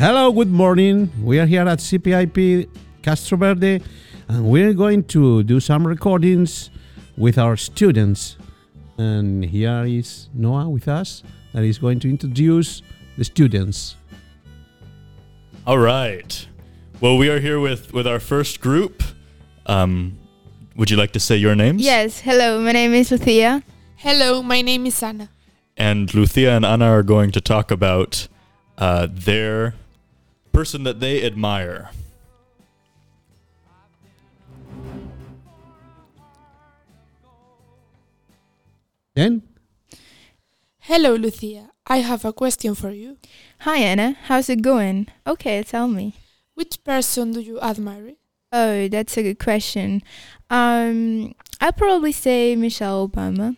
Hello, good morning. We are here at CPIP Castro Verde and we're going to do some recordings with our students. And here is Noah with us that is going to introduce the students. All right. Well, we are here with with our first group. Um, would you like to say your names? Yes, hello, my name is Lucía. Hello, my name is Ana. And Lucía and Ana are going to talk about uh, their person that they admire. Then, Hello, Lucía. I have a question for you. Hi Ana, how's it going? Okay, tell me. Which person do you admire? Oh, that's a good question. Um, I'll probably say Michelle Obama.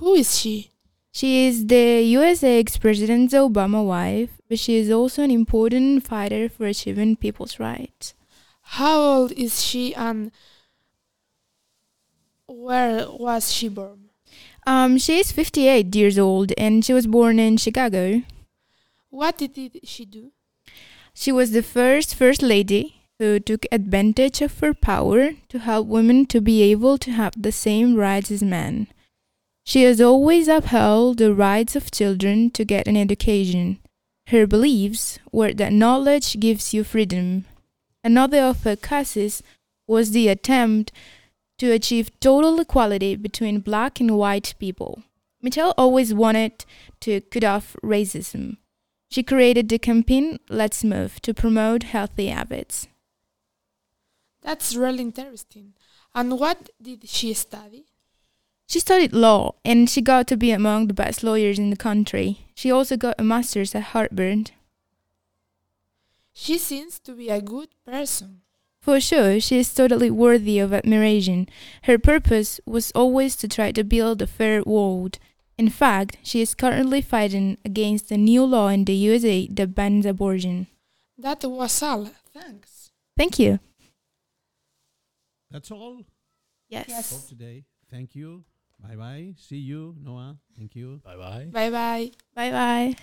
Who is she? She is the US ex-president Obama wife, but she is also an important fighter for achieving people's rights. How old is she and where was she born? Um, she is 58 years old and she was born in Chicago. What did she do? She was the first first lady who took advantage of her power to help women to be able to have the same rights as men. She has always upheld the rights of children to get an education. Her beliefs were that knowledge gives you freedom. Another of her causes was the attempt to achieve total equality between black and white people. Michelle always wanted to cut off racism. She created the campaign Let's Move to promote healthy habits. That's really interesting. And what did she study? She studied law and she got to be among the best lawyers in the country. She also got a master's at Harvard. She seems to be a good person. For sure, she is totally worthy of admiration. Her purpose was always to try to build a fair world. In fact, she is currently fighting against a new law in the USA that bans abortion. That was all. Thanks. Thank you. that's all Yes. for today. Thank you. Bye bye. See you, Noah. Thank you. Bye bye. Bye bye. Bye bye.